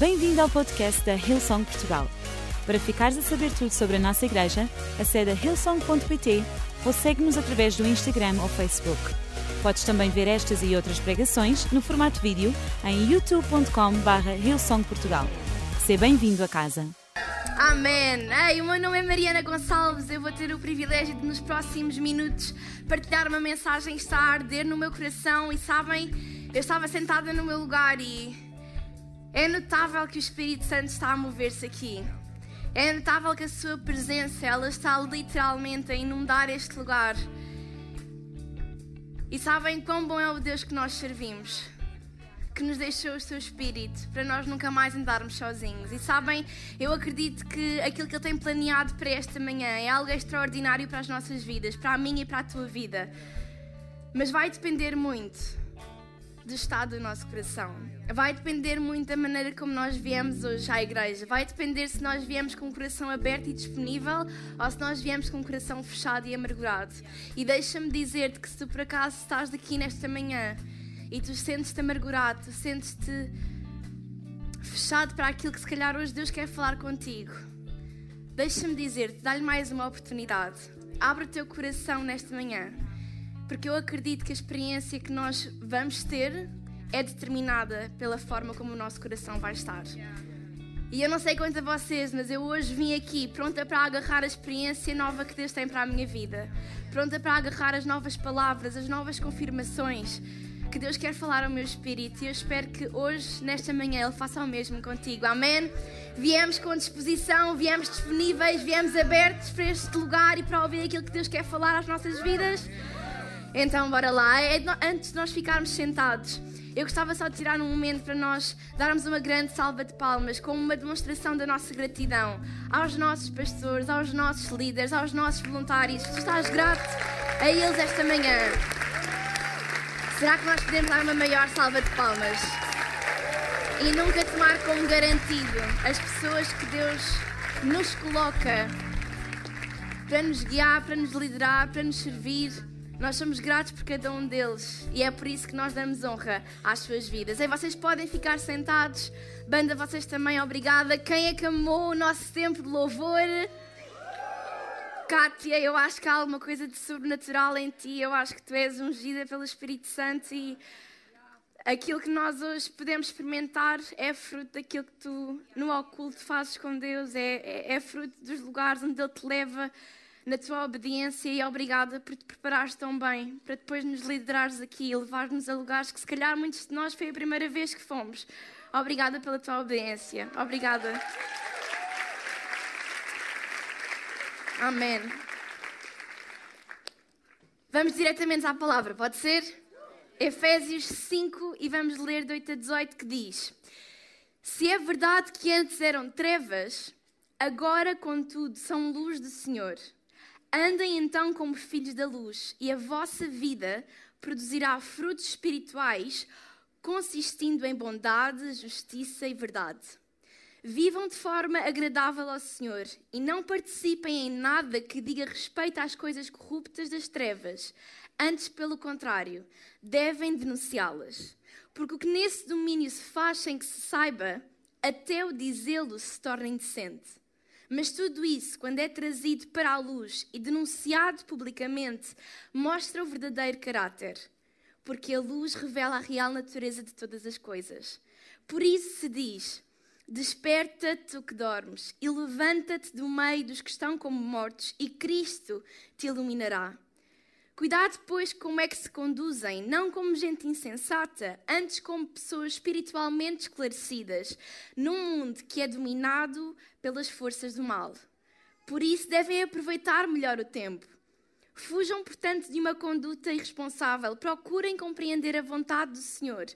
Bem-vindo ao podcast da Hillsong Portugal. Para ficares a saber tudo sobre a nossa igreja, acede a hillsong.pt ou segue-nos através do Instagram ou Facebook. Podes também ver estas e outras pregações no formato vídeo em youtube.com.br hillsongportugal. Seja bem-vindo a casa. Amém. Ei, o meu nome é Mariana Gonçalves. Eu vou ter o privilégio de, nos próximos minutos, partilhar uma mensagem que está a arder no meu coração. E sabem, eu estava sentada no meu lugar e é notável que o Espírito Santo está a mover-se aqui. É notável que a sua presença, ela está literalmente a inundar este lugar. E sabem quão bom é o Deus que nós servimos? Que nos deixou o seu Espírito para nós nunca mais andarmos sozinhos. E sabem, eu acredito que aquilo que Ele tem planeado para esta manhã é algo extraordinário para as nossas vidas, para a minha e para a tua vida. Mas vai depender muito do estado do nosso coração. Vai depender muito da maneira como nós viemos hoje à igreja. Vai depender se nós viemos com o coração aberto e disponível ou se nós viemos com o coração fechado e amargurado. E deixa-me dizer-te que se tu por acaso estás daqui nesta manhã e tu sentes-te amargurado, tu sentes-te fechado para aquilo que se calhar hoje Deus quer falar contigo, deixa-me dizer-te, dá-lhe mais uma oportunidade. Abre o teu coração nesta manhã porque eu acredito que a experiência que nós vamos ter é determinada pela forma como o nosso coração vai estar. E eu não sei quanto a vocês, mas eu hoje vim aqui pronta para agarrar a experiência nova que Deus tem para a minha vida, pronta para agarrar as novas palavras, as novas confirmações que Deus quer falar ao meu espírito e eu espero que hoje, nesta manhã, Ele faça o mesmo contigo. Amém? Viemos com disposição, viemos disponíveis, viemos abertos para este lugar e para ouvir aquilo que Deus quer falar às nossas vidas. Então, bora lá. É antes de nós ficarmos sentados, eu gostava só de tirar um momento para nós darmos uma grande salva de palmas, como uma demonstração da nossa gratidão aos nossos pastores, aos nossos líderes, aos nossos voluntários. Tu estás grato a eles esta manhã. Será que nós podemos dar uma maior salva de palmas? E nunca tomar como garantido as pessoas que Deus nos coloca para nos guiar, para nos liderar, para nos servir nós somos gratos por cada um deles e é por isso que nós damos honra às suas vidas. E vocês podem ficar sentados. Banda, vocês também, obrigada. Quem é que amou o nosso tempo de louvor? Kátia, eu acho que há alguma coisa de sobrenatural em ti. Eu acho que tu és ungida pelo Espírito Santo e aquilo que nós hoje podemos experimentar é fruto daquilo que tu no oculto fazes com Deus, é, é, é fruto dos lugares onde Ele te leva na tua obediência e obrigada por te preparares tão bem para depois nos liderares aqui e levar-nos a lugares que se calhar muitos de nós foi a primeira vez que fomos. Obrigada pela tua obediência. Obrigada. Amém. Vamos diretamente à palavra, pode ser? Efésios 5 e vamos ler de 8 a 18 que diz: Se é verdade que antes eram trevas, agora, contudo, são luz do Senhor. Andem então como filhos da luz, e a vossa vida produzirá frutos espirituais, consistindo em bondade, justiça e verdade. Vivam de forma agradável ao Senhor e não participem em nada que diga respeito às coisas corruptas das trevas. Antes, pelo contrário, devem denunciá-las. Porque o que nesse domínio se faz sem que se saiba, até o dizê-lo se torna indecente. Mas tudo isso, quando é trazido para a luz e denunciado publicamente, mostra o verdadeiro caráter. Porque a luz revela a real natureza de todas as coisas. Por isso se diz: Desperta-te, tu que dormes, e levanta-te do meio dos que estão como mortos, e Cristo te iluminará. Cuidado, pois, como é que se conduzem, não como gente insensata, antes como pessoas espiritualmente esclarecidas, num mundo que é dominado pelas forças do mal. Por isso, devem aproveitar melhor o tempo. Fujam, portanto, de uma conduta irresponsável. Procurem compreender a vontade do Senhor.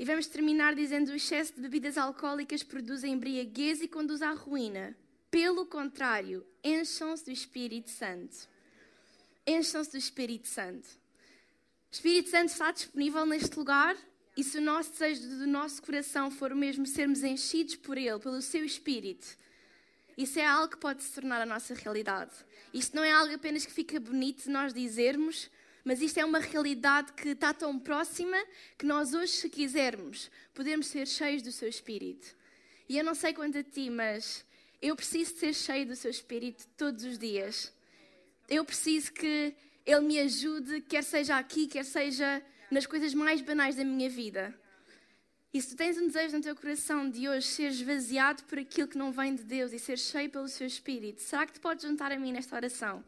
E vamos terminar dizendo: o excesso de bebidas alcoólicas produz embriaguez e conduz à ruína. Pelo contrário, encham-se do Espírito Santo encham-se do Espírito Santo. O Espírito Santo está disponível neste lugar e se o nosso desejo do nosso coração for o mesmo sermos enchidos por Ele, pelo Seu Espírito, isso é algo que pode se tornar a nossa realidade. Isto não é algo apenas que fica bonito nós dizermos, Mas isto é uma realidade que está tão próxima que nós hoje, se quisermos, podemos ser cheios do seu Espírito. E eu não sei quanto a ti, mas eu preciso ser cheio do seu Espírito todos os dias. Eu preciso que Ele me ajude, quer seja aqui, quer seja nas coisas mais banais da minha vida. E se tu tens um desejo no teu coração de hoje ser esvaziado por aquilo que não vem de Deus e ser cheio pelo seu Espírito, será que te podes juntar a mim nesta oração?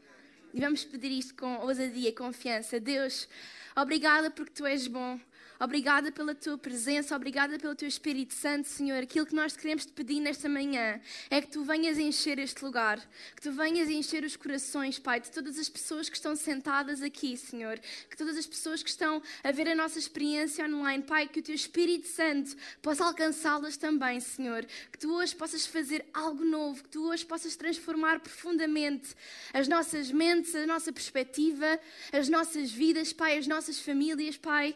E vamos pedir isto com ousadia e confiança. Deus, obrigada porque tu és bom. Obrigada pela tua presença, obrigada pelo teu Espírito Santo, Senhor. Aquilo que nós queremos te pedir nesta manhã é que tu venhas encher este lugar, que tu venhas encher os corações, Pai, de todas as pessoas que estão sentadas aqui, Senhor, que todas as pessoas que estão a ver a nossa experiência online, Pai, que o teu Espírito Santo possa alcançá-las também, Senhor, que tu hoje possas fazer algo novo, que tu hoje possas transformar profundamente as nossas mentes, a nossa perspectiva, as nossas vidas, Pai, as nossas famílias, Pai.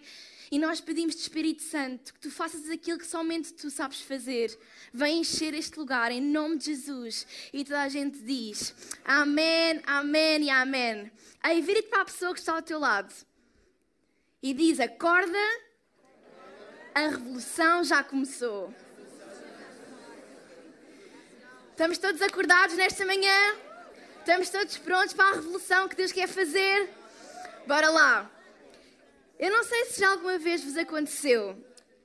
E nós pedimos de Espírito Santo que tu faças aquilo que somente tu sabes fazer. Vem encher este lugar em nome de Jesus. E toda a gente diz Amém, Amém e Amém. Aí vira-te para a pessoa que está ao teu lado e diz: Acorda, a revolução já começou. Estamos todos acordados nesta manhã? Estamos todos prontos para a revolução que Deus quer fazer? Bora lá! Eu não sei se já alguma vez vos aconteceu,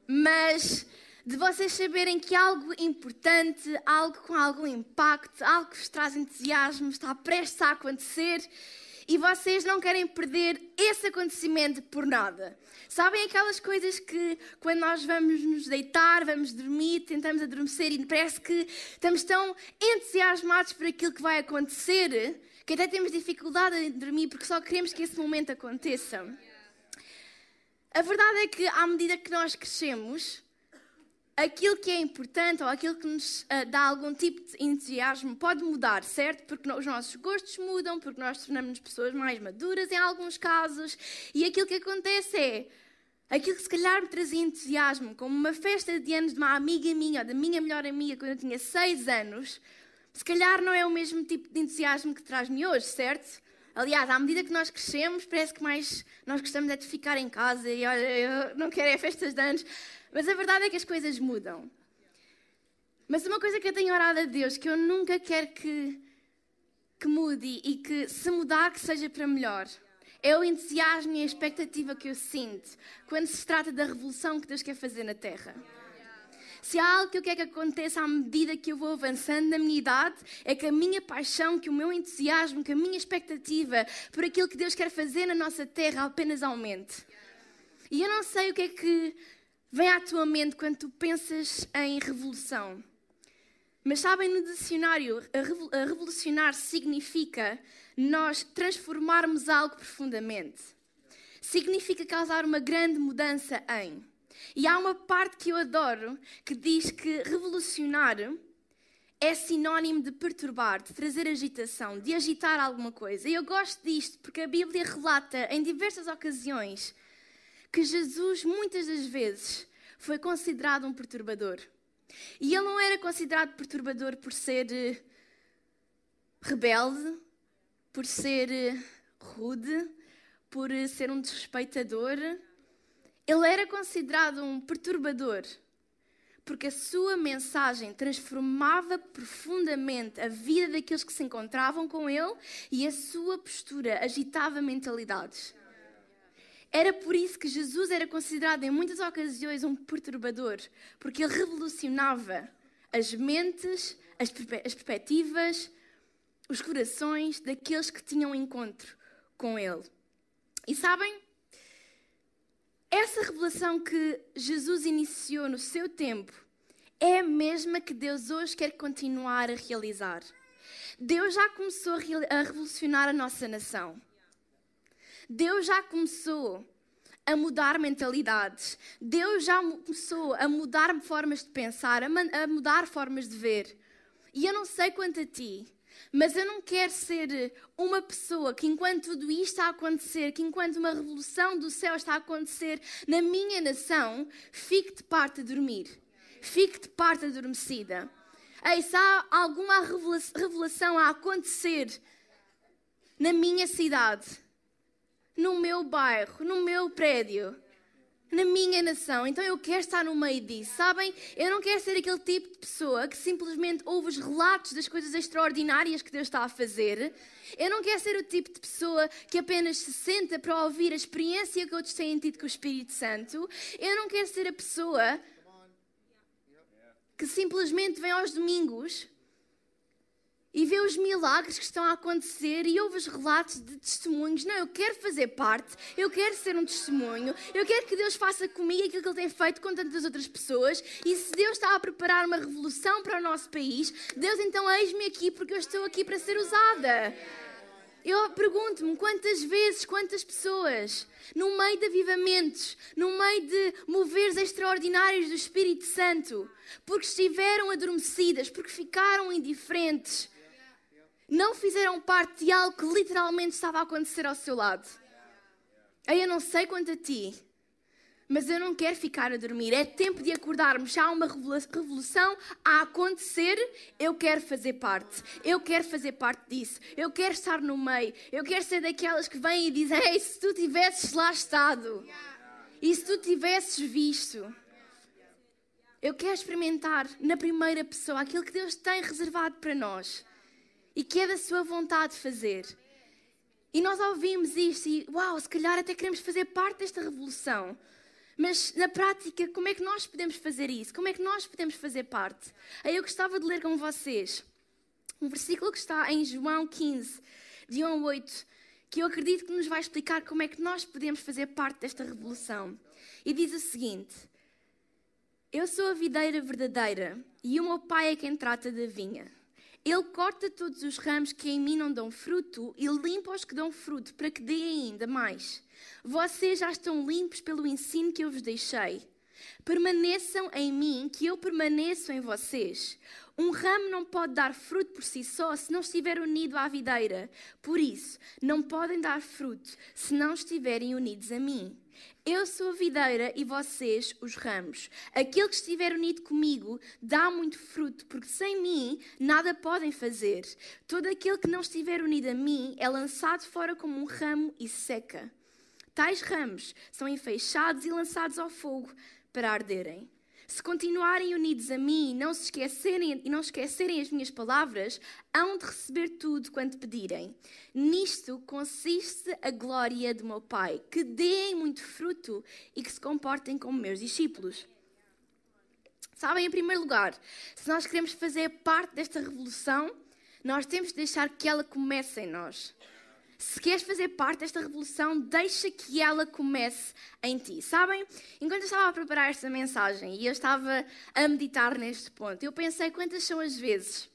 mas de vocês saberem que algo importante, algo com algum impacto, algo que vos traz entusiasmo, está prestes a acontecer e vocês não querem perder esse acontecimento por nada. Sabem aquelas coisas que quando nós vamos nos deitar, vamos dormir, tentamos adormecer e parece que estamos tão entusiasmados por aquilo que vai acontecer que até temos dificuldade em dormir porque só queremos que esse momento aconteça. A verdade é que, à medida que nós crescemos, aquilo que é importante ou aquilo que nos uh, dá algum tipo de entusiasmo pode mudar, certo? Porque os nossos gostos mudam, porque nós tornamos pessoas mais maduras em alguns casos, e aquilo que acontece é. Aquilo que se calhar me trazia entusiasmo, como uma festa de anos de uma amiga minha, ou da minha melhor amiga, quando eu tinha 6 anos, se calhar não é o mesmo tipo de entusiasmo que traz-me hoje, certo? Aliás, à medida que nós crescemos, parece que mais nós gostamos é de ficar em casa e olha, eu não quero é festas de anos. Mas a verdade é que as coisas mudam. Mas uma coisa que eu tenho orado a Deus, que eu nunca quero que, que mude e que se mudar, que seja para melhor, é o entusiasmo e a expectativa que eu sinto quando se trata da revolução que Deus quer fazer na Terra. Se há algo que eu quero que aconteça à medida que eu vou avançando na minha idade, é que a minha paixão, que o meu entusiasmo, que a minha expectativa por aquilo que Deus quer fazer na nossa terra apenas aumente. E eu não sei o que é que vem à tua mente quando tu pensas em revolução. Mas sabem, no dicionário, a revolucionar significa nós transformarmos algo profundamente. Significa causar uma grande mudança em. E há uma parte que eu adoro que diz que revolucionar é sinónimo de perturbar, de trazer agitação, de agitar alguma coisa. E eu gosto disto porque a Bíblia relata em diversas ocasiões que Jesus, muitas das vezes, foi considerado um perturbador. E ele não era considerado perturbador por ser eh, rebelde, por ser eh, rude, por eh, ser um desrespeitador ele era considerado um perturbador, porque a sua mensagem transformava profundamente a vida daqueles que se encontravam com ele e a sua postura agitava mentalidades. Era por isso que Jesus era considerado em muitas ocasiões um perturbador, porque ele revolucionava as mentes, as, perspectivas, os corações daqueles que tinham encontro com ele. E sabem, essa revelação que Jesus iniciou no seu tempo é a mesma que Deus hoje quer continuar a realizar. Deus já começou a revolucionar a nossa nação. Deus já começou a mudar mentalidades. Deus já começou a mudar formas de pensar, a mudar formas de ver. E eu não sei quanto a ti, mas eu não quero ser uma pessoa que, enquanto tudo isto está a acontecer, que enquanto uma revolução do céu está a acontecer na minha nação, fique de parte a dormir, fique de parte adormecida. Ei, se há alguma revelação a acontecer na minha cidade, no meu bairro, no meu prédio, na minha nação. Então eu quero estar no meio disso, sabem? Eu não quero ser aquele tipo de pessoa que simplesmente ouve os relatos das coisas extraordinárias que Deus está a fazer. Eu não quero ser o tipo de pessoa que apenas se senta para ouvir a experiência que outros têm tido com o Espírito Santo. Eu não quero ser a pessoa que simplesmente vem aos domingos e vê os milagres que estão a acontecer e ouve os relatos de testemunhos. Não, eu quero fazer parte, eu quero ser um testemunho, eu quero que Deus faça comigo aquilo que Ele tem feito com tantas outras pessoas. E se Deus está a preparar uma revolução para o nosso país, Deus então eis-me aqui porque eu estou aqui para ser usada. Eu pergunto-me quantas vezes, quantas pessoas, no meio de avivamentos, no meio de moveres extraordinários do Espírito Santo, porque estiveram adormecidas, porque ficaram indiferentes, não fizeram parte de algo que literalmente estava a acontecer ao seu lado. Aí eu não sei quanto a ti, mas eu não quero ficar a dormir. É tempo de acordarmos. Há uma revolução a acontecer. Eu quero fazer parte. Eu quero fazer parte disso. Eu quero estar no meio. Eu quero ser daquelas que vêm e dizem: Ei, se tu tivesses lá estado, e se tu tivesses visto. Eu quero experimentar na primeira pessoa aquilo que Deus tem reservado para nós e que é da sua vontade fazer. E nós ouvimos isto e, uau, se calhar até queremos fazer parte desta revolução. Mas na prática, como é que nós podemos fazer isso? Como é que nós podemos fazer parte? Aí eu gostava de ler com vocês um versículo que está em João 15, de 1 a 8, que eu acredito que nos vai explicar como é que nós podemos fazer parte desta revolução. E diz o seguinte: Eu sou a videira verdadeira e o meu pai é quem trata da vinha. Ele corta todos os ramos que em mim não dão fruto e limpa os que dão fruto, para que deem ainda mais. Vocês já estão limpos pelo ensino que eu vos deixei. Permaneçam em mim, que eu permaneço em vocês. Um ramo não pode dar fruto por si só se não estiver unido à videira. Por isso, não podem dar fruto se não estiverem unidos a mim. Eu sou a videira e vocês os ramos. Aquele que estiver unido comigo dá muito fruto, porque sem mim nada podem fazer. Todo aquele que não estiver unido a mim é lançado fora como um ramo e seca. Tais ramos são enfeixados e lançados ao fogo para arderem. Se continuarem unidos a mim e não se esquecerem e não esquecerem as minhas palavras, hão de receber tudo quanto pedirem. Nisto consiste a glória do meu Pai, que deem muito fruto e que se comportem como meus discípulos. Sabem, em primeiro lugar, se nós queremos fazer parte desta revolução, nós temos de deixar que ela comece em nós. Se queres fazer parte desta revolução, deixa que ela comece em ti. Sabem? Enquanto eu estava a preparar esta mensagem e eu estava a meditar neste ponto, eu pensei quantas são as vezes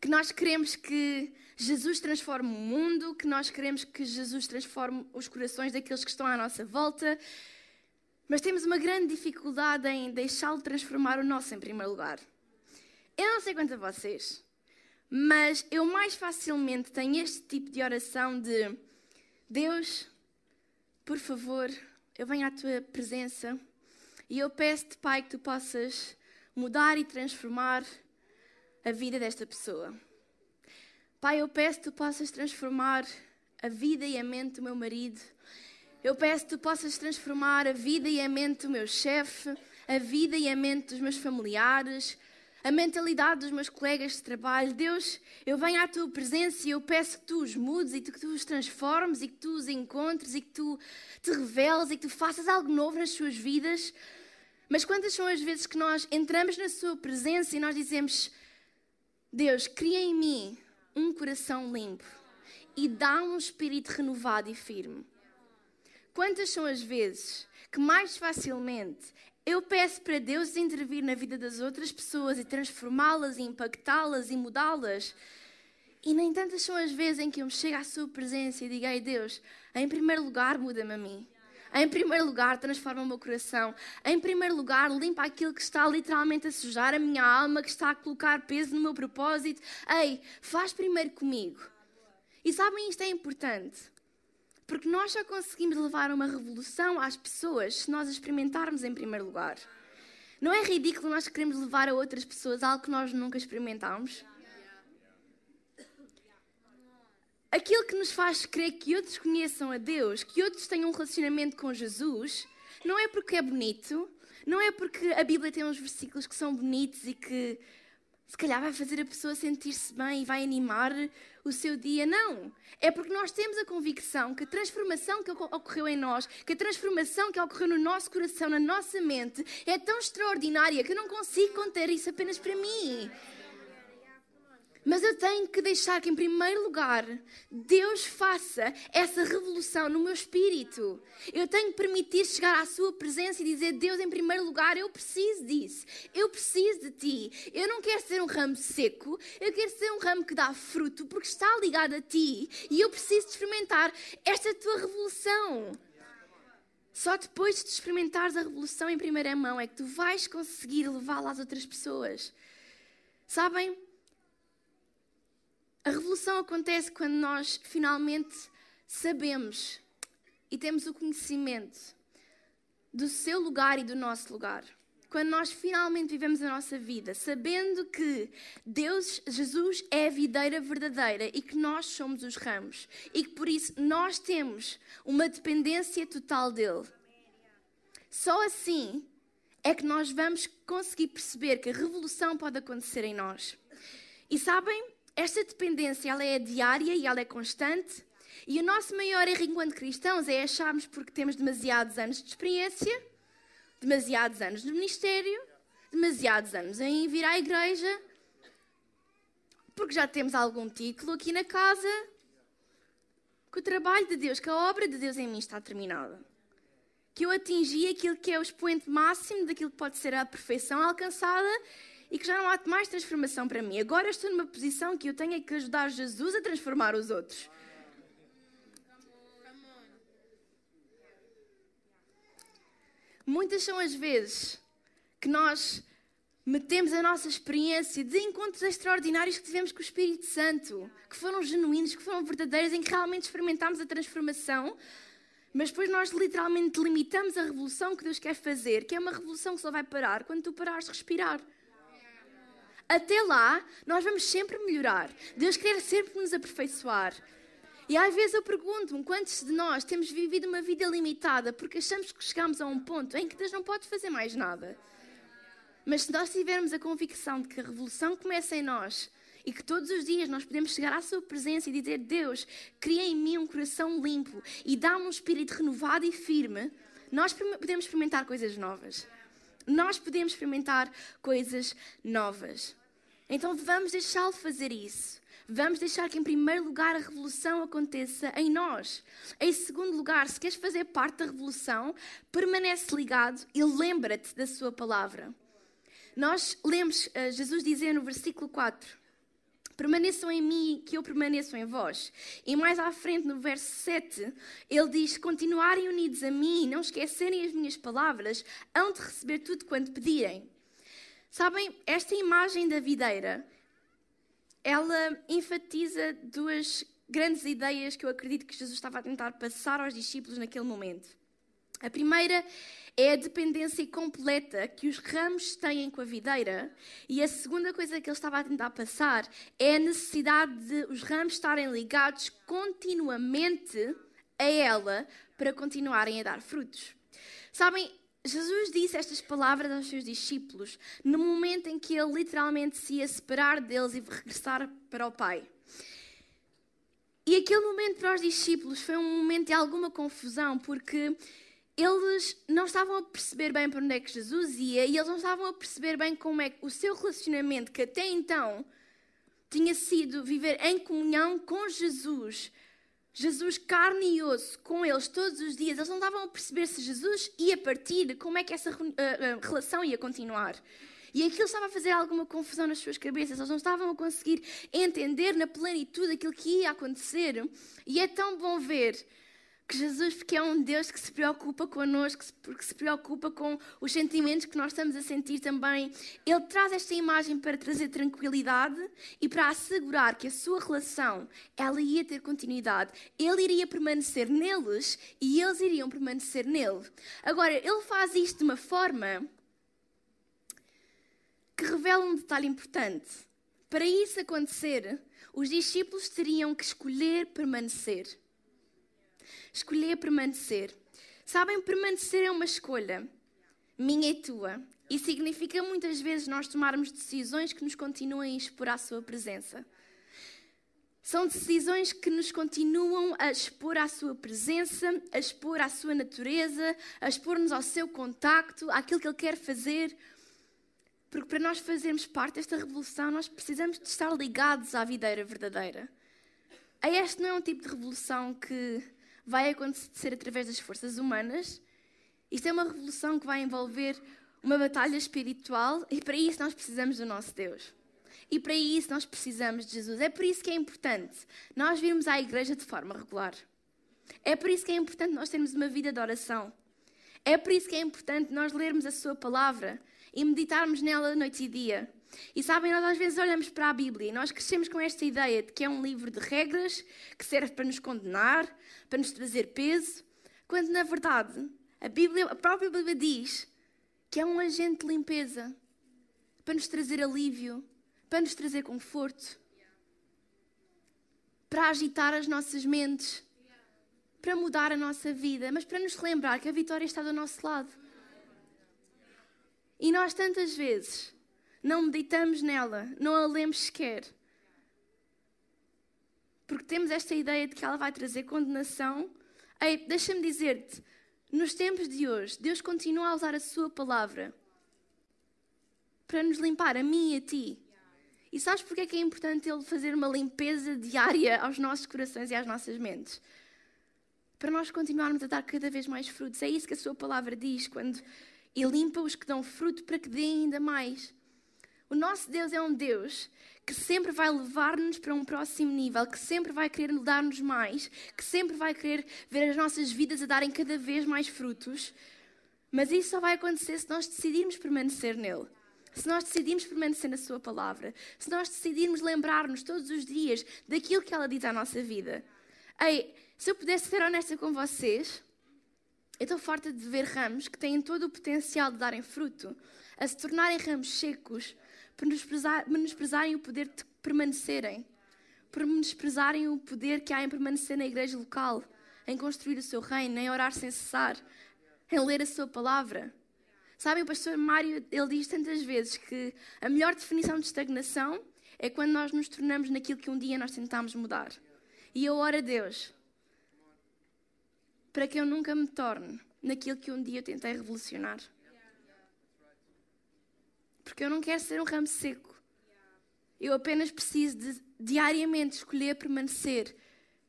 que nós queremos que Jesus transforme o mundo, que nós queremos que Jesus transforme os corações daqueles que estão à nossa volta, mas temos uma grande dificuldade em deixá-lo transformar o nosso em primeiro lugar. Eu não sei quanto a vocês, mas eu mais facilmente tenho este tipo de oração de Deus, por favor, eu venho à tua presença e eu peço-te, Pai, que tu possas mudar e transformar a vida desta pessoa. Pai, eu peço que tu possas transformar a vida e a mente do meu marido. Eu peço que tu possas transformar a vida e a mente do meu chefe, a vida e a mente dos meus familiares, a mentalidade dos meus colegas de trabalho. Deus, eu venho à tua presença e eu peço que tu os mudes e que tu os transformes e que tu os encontres e que tu te reveles e que tu faças algo novo nas suas vidas. Mas quantas são as vezes que nós entramos na sua presença e nós dizemos: Deus, cria em mim um coração limpo e dá um espírito renovado e firme. Quantas são as vezes que mais facilmente eu peço para Deus intervir na vida das outras pessoas e transformá-las e impactá-las e mudá-las. E nem tantas são as vezes em que eu me chego à Sua presença e digo: Ei Deus, em primeiro lugar, muda-me a mim. Em primeiro lugar, transforma o meu coração. Em primeiro lugar, limpa aquilo que está literalmente a sujar a minha alma, que está a colocar peso no meu propósito. Ei, faz primeiro comigo. E sabem, isto é importante. Porque nós só conseguimos levar uma revolução às pessoas se nós experimentarmos em primeiro lugar. Não é ridículo nós queremos levar a outras pessoas algo que nós nunca experimentámos? aquilo que nos faz crer que outros conheçam a Deus, que outros tenham um relacionamento com Jesus, não é porque é bonito, não é porque a Bíblia tem uns versículos que são bonitos e que se calhar vai fazer a pessoa sentir-se bem e vai animar o seu dia. Não. É porque nós temos a convicção que a transformação que ocorreu em nós, que a transformação que ocorreu no nosso coração, na nossa mente, é tão extraordinária que eu não consigo conter isso apenas para mim. Mas eu tenho que deixar que, em primeiro lugar, Deus faça essa revolução no meu espírito. Eu tenho que permitir chegar à Sua presença e dizer: Deus, em primeiro lugar, eu preciso disso. Eu preciso de Ti. Eu não quero ser um ramo seco. Eu quero ser um ramo que dá fruto porque está ligado a Ti. E eu preciso de experimentar esta Tua revolução. Só depois de experimentares a revolução em primeira mão é que tu vais conseguir levá-la às outras pessoas. Sabem? A revolução acontece quando nós finalmente sabemos e temos o conhecimento do seu lugar e do nosso lugar. Quando nós finalmente vivemos a nossa vida sabendo que Deus, Jesus, é a videira verdadeira e que nós somos os ramos e que por isso nós temos uma dependência total dele. Só assim é que nós vamos conseguir perceber que a revolução pode acontecer em nós. E sabem, esta dependência ela é diária e ela é constante. E o nosso maior erro enquanto cristãos é acharmos porque temos demasiados anos de experiência, demasiados anos de ministério, demasiados anos em vir à igreja, porque já temos algum título aqui na casa, que o trabalho de Deus, que a obra de Deus em mim está terminada. Que eu atingi aquilo que é o expoente máximo daquilo que pode ser a perfeição alcançada e que já não há mais transformação para mim. Agora estou numa posição que eu tenho que ajudar Jesus a transformar os outros. Muitas são as vezes que nós metemos a nossa experiência de encontros extraordinários que tivemos com o Espírito Santo, que foram genuínos, que foram verdadeiros, em que realmente experimentámos a transformação, mas depois nós literalmente limitamos a revolução que Deus quer fazer, que é uma revolução que só vai parar quando tu parares de respirar. Até lá, nós vamos sempre melhorar. Deus quer sempre nos aperfeiçoar. E às vezes eu pergunto-me quantos de nós temos vivido uma vida limitada porque achamos que chegamos a um ponto em que Deus não pode fazer mais nada. Mas se nós tivermos a convicção de que a revolução começa em nós e que todos os dias nós podemos chegar à Sua presença e dizer: Deus, cria em mim um coração limpo e dá-me um espírito renovado e firme, nós podemos experimentar coisas novas nós podemos experimentar coisas novas. Então vamos deixá-lo fazer isso. Vamos deixar que, em primeiro lugar, a revolução aconteça em nós. Em segundo lugar, se queres fazer parte da revolução, permanece ligado e lembra-te da Sua palavra. Nós lemos uh, Jesus dizer no versículo 4: Permaneçam em mim, que eu permaneço em vós. E mais à frente, no verso 7, ele diz: Continuarem unidos a mim, não esquecerem as minhas palavras, hão de receber tudo quanto pedirem. Sabem, esta imagem da videira, ela enfatiza duas grandes ideias que eu acredito que Jesus estava a tentar passar aos discípulos naquele momento. A primeira é a dependência completa que os ramos têm com a videira, e a segunda coisa que ele estava a tentar passar é a necessidade de os ramos estarem ligados continuamente a ela para continuarem a dar frutos. Sabem, Jesus disse estas palavras aos seus discípulos no momento em que ele literalmente se ia separar deles e regressar para o Pai. E aquele momento para os discípulos foi um momento de alguma confusão, porque eles não estavam a perceber bem para onde é que Jesus ia e eles não estavam a perceber bem como é que o seu relacionamento, que até então tinha sido viver em comunhão com Jesus, Jesus carne e osso com eles todos os dias, eles não estavam a perceber se Jesus ia partir, como é que essa uh, uh, relação ia continuar. E aquilo estava a fazer alguma confusão nas suas cabeças, eles não estavam a conseguir entender na plenitude aquilo que ia acontecer. E é tão bom ver que Jesus, porque é um Deus que se preocupa connosco, porque se preocupa com os sentimentos que nós estamos a sentir também, Ele traz esta imagem para trazer tranquilidade e para assegurar que a sua relação, ela ia ter continuidade. Ele iria permanecer neles e eles iriam permanecer nele. Agora, Ele faz isto de uma forma que revela um detalhe importante. Para isso acontecer, os discípulos teriam que escolher permanecer. Escolher permanecer. Sabem, permanecer é uma escolha, minha e tua, e significa muitas vezes nós tomarmos decisões que nos continuem a expor à Sua presença. São decisões que nos continuam a expor à Sua presença, a expor à Sua natureza, a expor-nos ao seu contacto, àquilo que Ele quer fazer. Porque para nós fazermos parte desta revolução, nós precisamos de estar ligados à videira verdadeira. A este não é um tipo de revolução que vai acontecer através das forças humanas. Isto é uma revolução que vai envolver uma batalha espiritual e para isso nós precisamos do nosso Deus. E para isso nós precisamos de Jesus. É por isso que é importante nós virmos à igreja de forma regular. É por isso que é importante nós termos uma vida de oração. É por isso que é importante nós lermos a Sua palavra e meditarmos nela noite e dia. E sabem, nós às vezes olhamos para a Bíblia e nós crescemos com esta ideia de que é um livro de regras que serve para nos condenar, para nos trazer peso, quando na verdade a, Bíblia, a própria Bíblia diz que é um agente de limpeza para nos trazer alívio, para nos trazer conforto, para agitar as nossas mentes, para mudar a nossa vida, mas para nos lembrar que a vitória está do nosso lado. E nós tantas vezes não meditamos nela, não a lemos sequer. Porque temos esta ideia de que ela vai trazer condenação. Ei, deixa-me dizer-te, nos tempos de hoje, Deus continua a usar a Sua palavra para nos limpar, a mim e a ti. E sabes porque é que é importante Ele fazer uma limpeza diária aos nossos corações e às nossas mentes? Para nós continuarmos a dar cada vez mais frutos. É isso que a Sua palavra diz, quando Ele limpa os que dão fruto para que deem ainda mais. O nosso Deus é um Deus que sempre vai levar-nos para um próximo nível, que sempre vai querer dar-nos mais, que sempre vai querer ver as nossas vidas a darem cada vez mais frutos. Mas isso só vai acontecer se nós decidirmos permanecer nele. Se nós decidirmos permanecer na Sua palavra, se nós decidirmos lembrar-nos todos os dias daquilo que ela diz à nossa vida. Ei, se eu pudesse ser honesta com vocês, eu estou farta de ver ramos que têm todo o potencial de darem fruto, a se tornarem ramos secos, por menosprezarem o poder de permanecerem, por menosprezarem o poder que há em permanecer na igreja local, em construir o seu reino, em orar sem cessar, em ler a sua palavra. Sabem, o pastor Mário, ele diz tantas vezes que a melhor definição de estagnação é quando nós nos tornamos naquilo que um dia nós tentámos mudar. E eu oro a Deus para que eu nunca me torne naquilo que um dia eu tentei revolucionar. Porque eu não quero ser um ramo seco. Eu apenas preciso de diariamente escolher permanecer,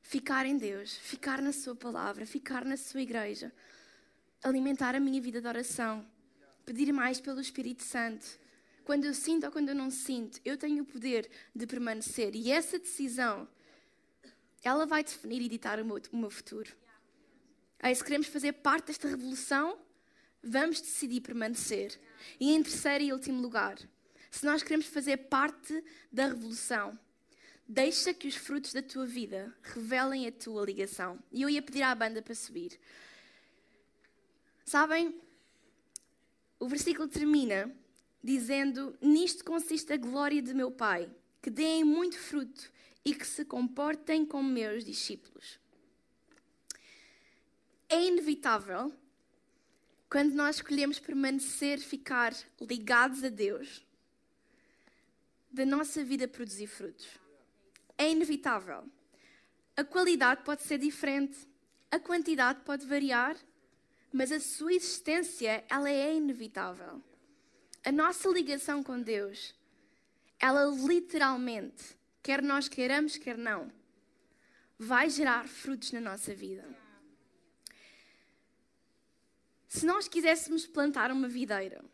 ficar em Deus, ficar na Sua palavra, ficar na Sua igreja, alimentar a minha vida de oração, pedir mais pelo Espírito Santo. Quando eu sinto ou quando eu não sinto, eu tenho o poder de permanecer. E essa decisão, ela vai definir e ditar o meu, o meu futuro. Aí, se queremos fazer parte desta revolução, vamos decidir permanecer. E em terceiro e último lugar, se nós queremos fazer parte da revolução, deixa que os frutos da tua vida revelem a tua ligação. E eu ia pedir à banda para subir. Sabem, o versículo termina dizendo: Nisto consiste a glória de meu Pai, que deem muito fruto e que se comportem como meus discípulos. É inevitável quando nós escolhemos permanecer, ficar ligados a Deus, da nossa vida produzir frutos. É inevitável. A qualidade pode ser diferente, a quantidade pode variar, mas a sua existência, ela é inevitável. A nossa ligação com Deus, ela literalmente, quer nós queiramos, quer não, vai gerar frutos na nossa vida. Se nós quiséssemos plantar uma videira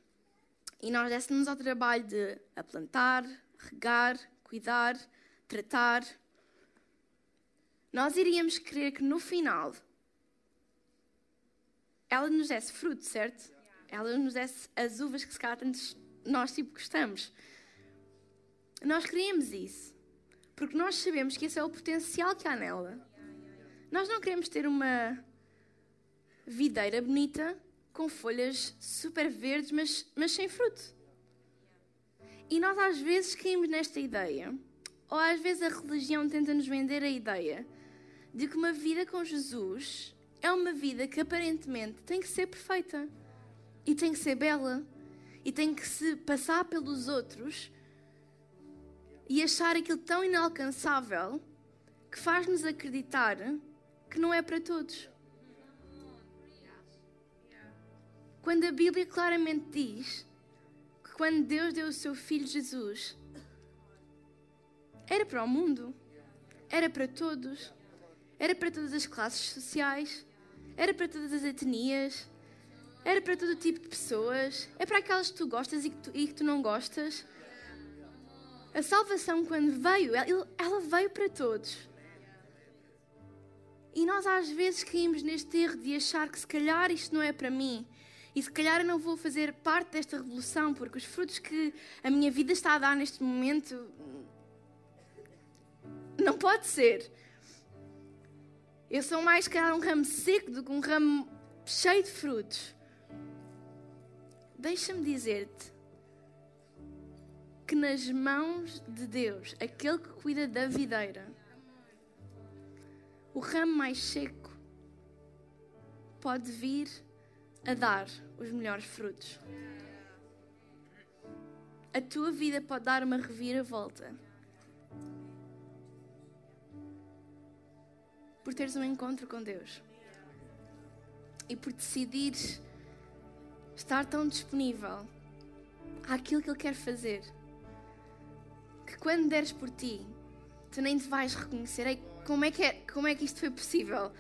e nós dessemos ao trabalho de a plantar, regar, cuidar, tratar, nós iríamos querer que no final ela nos desse fruto, certo? Ela nos desse as uvas que se calhar tantos nós tipo gostamos. Nós queríamos isso. Porque nós sabemos que esse é o potencial que há nela. Nós não queremos ter uma videira bonita com folhas super verdes, mas, mas sem fruto. E nós às vezes caímos nesta ideia, ou às vezes a religião tenta nos vender a ideia de que uma vida com Jesus é uma vida que aparentemente tem que ser perfeita e tem que ser bela e tem que se passar pelos outros e achar aquilo tão inalcançável que faz-nos acreditar que não é para todos. Quando a Bíblia claramente diz que quando Deus deu o seu filho Jesus, era para o mundo, era para todos, era para todas as classes sociais, era para todas as etnias, era para todo tipo de pessoas, é para aquelas que tu gostas e que tu, e que tu não gostas. A salvação, quando veio, ela veio para todos. E nós às vezes caímos neste erro de achar que se calhar isto não é para mim. E se calhar eu não vou fazer parte desta revolução, porque os frutos que a minha vida está a dar neste momento. Não pode ser. Eu sou mais, calhar, um ramo seco do que um ramo cheio de frutos. Deixa-me dizer-te que nas mãos de Deus, aquele que cuida da videira, o ramo mais seco pode vir a dar os melhores frutos. A tua vida pode dar uma reviravolta. Por teres um encontro com Deus. E por decidires estar tão disponível àquilo que Ele quer fazer. Que quando deres por ti, tu nem te vais reconhecer. Ei, como, é que é, como é que isto foi possível?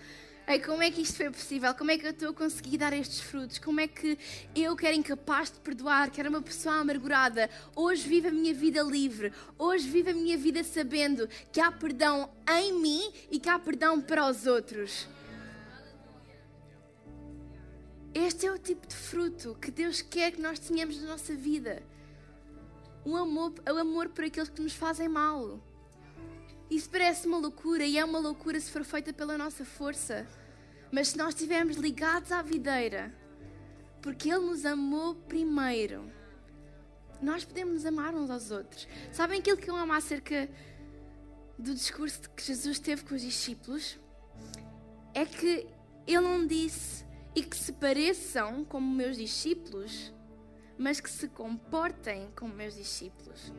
Ei, como é que isto foi possível? Como é que eu estou a conseguir dar estes frutos? Como é que eu, que era incapaz de perdoar, que era uma pessoa amargurada, hoje vivo a minha vida livre? Hoje vivo a minha vida sabendo que há perdão em mim e que há perdão para os outros. Este é o tipo de fruto que Deus quer que nós tenhamos na nossa vida. Um amor, o um amor por aqueles que nos fazem mal. Isso parece uma loucura e é uma loucura se for feita pela nossa força. Mas se nós estivermos ligados à videira, porque Ele nos amou primeiro, nós podemos nos amar uns aos outros. Sabem aquilo que eu amo acerca do discurso que Jesus teve com os discípulos? É que Ele não disse e que se pareçam como meus discípulos, mas que se comportem como meus discípulos.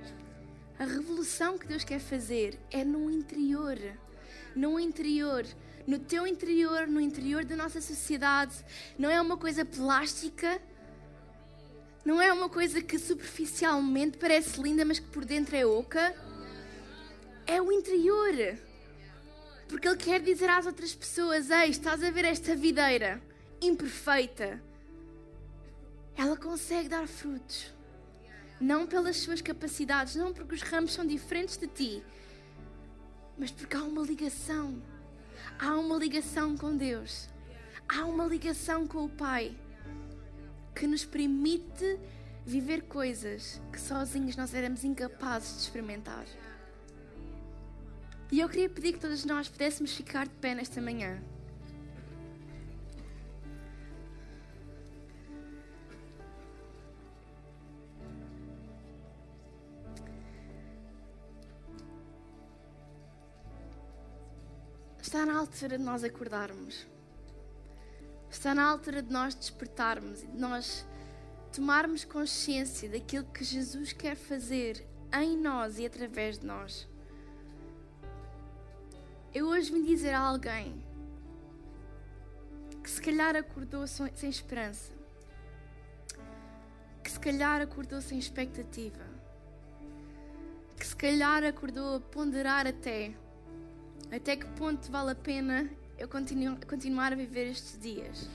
A revolução que Deus quer fazer é no interior. No interior, no teu interior, no interior da nossa sociedade. Não é uma coisa plástica, não é uma coisa que superficialmente parece linda, mas que por dentro é oca. É o interior. Porque Ele quer dizer às outras pessoas: Ei, estás a ver esta videira imperfeita, ela consegue dar frutos. Não pelas suas capacidades, não porque os ramos são diferentes de ti, mas porque há uma ligação. Há uma ligação com Deus. Há uma ligação com o Pai que nos permite viver coisas que sozinhos nós éramos incapazes de experimentar. E eu queria pedir que todos nós pudéssemos ficar de pé nesta manhã. Está na altura de nós acordarmos. Está na altura de nós despertarmos e de nós tomarmos consciência daquilo que Jesus quer fazer em nós e através de nós. Eu hoje vim dizer a alguém que se calhar acordou sem esperança, que se calhar acordou sem expectativa, que se calhar acordou a ponderar até até que ponto vale a pena eu continuo, continuar a viver estes dias?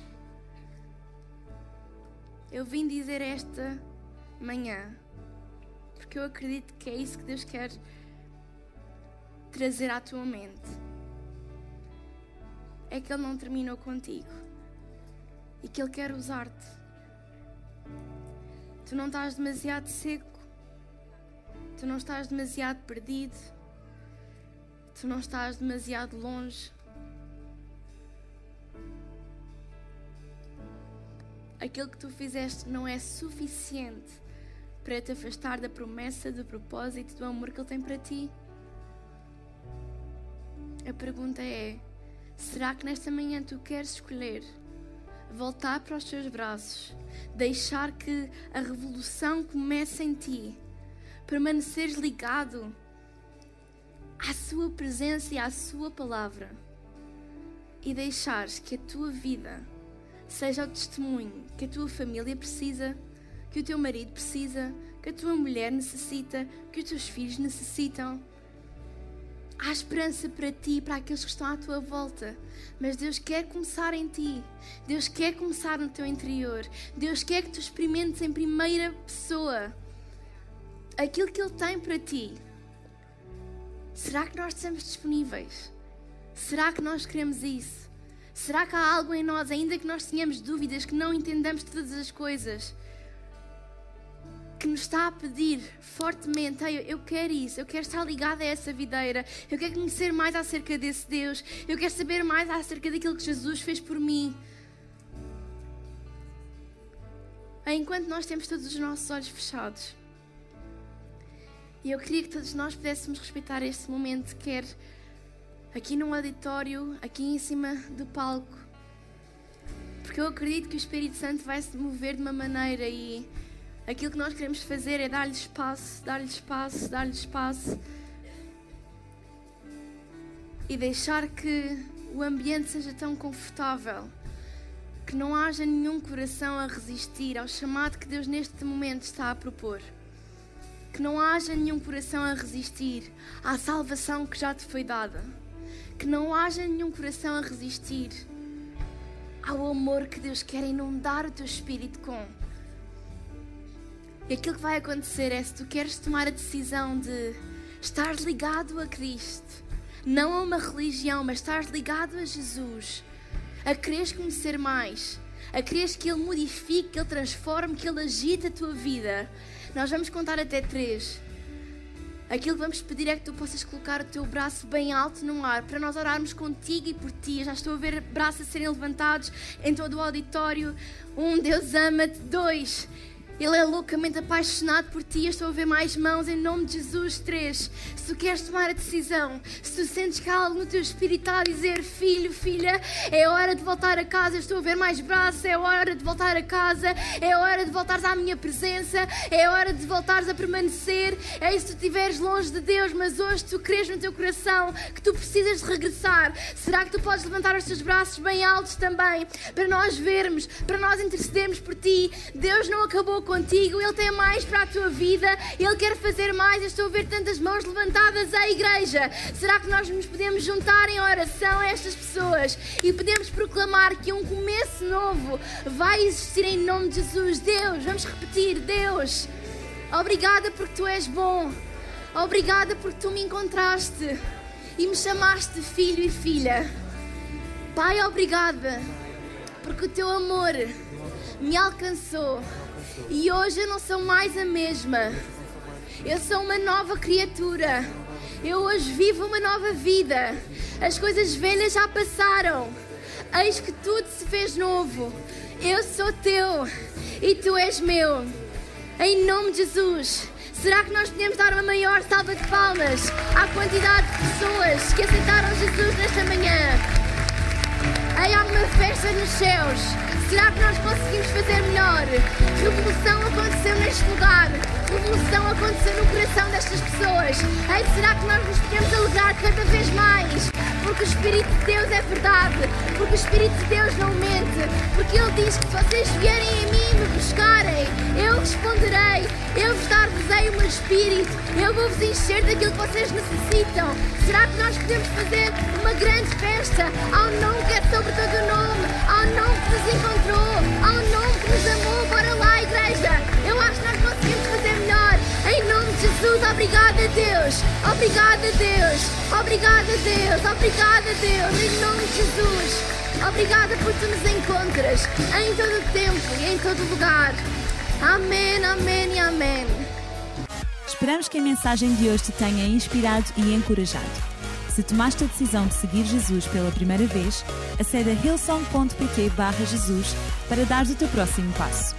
Eu vim dizer esta manhã porque eu acredito que é isso que Deus quer trazer à tua mente. É que Ele não terminou contigo e que Ele quer usar-te. Tu não estás demasiado seco, tu não estás demasiado perdido Tu não estás demasiado longe. Aquilo que tu fizeste não é suficiente para te afastar da promessa, do propósito, do amor que Ele tem para ti? A pergunta é: será que nesta manhã tu queres escolher voltar para os teus braços, deixar que a revolução comece em ti, permaneceres ligado à Sua presença e à Sua palavra e deixares que a tua vida seja o testemunho que a tua família precisa, que o teu marido precisa, que a tua mulher necessita, que os teus filhos necessitam. Há esperança para ti e para aqueles que estão à tua volta. Mas Deus quer começar em ti. Deus quer começar no teu interior. Deus quer que tu experimentes em primeira pessoa aquilo que Ele tem para ti. Será que nós estamos disponíveis? Será que nós queremos isso? Será que há algo em nós, ainda que nós tenhamos dúvidas, que não entendamos todas as coisas? que nos está a pedir fortemente: Ei, eu quero isso, eu quero estar ligada a essa videira, eu quero conhecer mais acerca desse Deus, eu quero saber mais acerca daquilo que Jesus fez por mim. Enquanto nós temos todos os nossos olhos fechados, e eu queria que todos nós pudéssemos respeitar este momento, quer aqui num auditório, aqui em cima do palco, porque eu acredito que o Espírito Santo vai se mover de uma maneira e Aquilo que nós queremos fazer é dar-lhe espaço, dar-lhe espaço, dar-lhe espaço. E deixar que o ambiente seja tão confortável que não haja nenhum coração a resistir ao chamado que Deus neste momento está a propor. Que não haja nenhum coração a resistir à salvação que já te foi dada. Que não haja nenhum coração a resistir ao amor que Deus quer inundar o teu espírito com. E aquilo que vai acontecer é se tu queres tomar a decisão de estar ligado a Cristo, não a uma religião, mas estar ligado a Jesus, a quereres conhecer mais, a quereres que Ele modifique, que Ele transforme, que Ele agite a tua vida, nós vamos contar até três. Aquilo que vamos pedir é que tu possas colocar o teu braço bem alto no ar para nós orarmos contigo e por ti. Já estou a ver braços a serem levantados em todo o auditório. Um, Deus ama-te. Dois, ele é loucamente apaixonado por ti. Eu estou a ver mais mãos em nome de Jesus. Três. Se tu queres tomar a decisão, se tu sentes que há algo no teu espírito a dizer, filho, filha, é hora de voltar a casa. Eu estou a ver mais braços. É hora de voltar a casa. É hora de voltares à minha presença. É hora de voltares a permanecer. É se tu estiveres longe de Deus, mas hoje tu crês no teu coração que tu precisas de regressar. Será que tu podes levantar os teus braços bem altos também para nós vermos, para nós intercedermos por ti? Deus não acabou contigo, Ele tem mais para a tua vida, Ele quer fazer mais. Eu estou a ver tantas mãos levantadas à igreja. Será que nós nos podemos juntar em oração a estas pessoas e podemos proclamar que um começo novo vai existir em nome de Jesus? Deus, vamos repetir: Deus, obrigada porque tu és bom, obrigada porque tu me encontraste e me chamaste filho e filha. Pai, obrigada porque o teu amor me alcançou e hoje eu não sou mais a mesma. Eu sou uma nova criatura. Eu hoje vivo uma nova vida. As coisas velhas já passaram. Eis que tudo se fez novo. Eu sou teu e tu és meu. Em nome de Jesus. Será que nós podemos dar uma maior salva de palmas à quantidade de pessoas que aceitaram Jesus nesta manhã? Aí há uma festa nos céus. Será que nós conseguimos fazer melhor? Revolução aconteceu neste lugar. Revolução aconteceu no coração destas pessoas. Ei, será que nós nos podemos alegrar cada vez? Porque o Espírito de Deus é verdade. Porque o Espírito de Deus não mente. Porque Ele diz que se vocês vierem a mim e me buscarem, eu responderei. Eu vos dar-vos-ei o meu Espírito. Eu vou-vos encher daquilo que vocês necessitam. Será que nós podemos fazer uma grande festa ao nome que é sobre todo o nome? Ao nome que nos encontrou? Ao nome que nos amou? Bora lá, igreja. Eu Jesus, obrigada Deus. Obrigada Deus. Obrigada Deus. Obrigada Deus. Em nome de Jesus. Obrigada por tu nos encontras em todo tempo e em todo lugar. Amém, amém e amém. Esperamos que a mensagem de hoje te tenha inspirado e encorajado. Se tomaste a decisão de seguir Jesus pela primeira vez, acede a hillsong.pt Jesus para dar o teu próximo passo.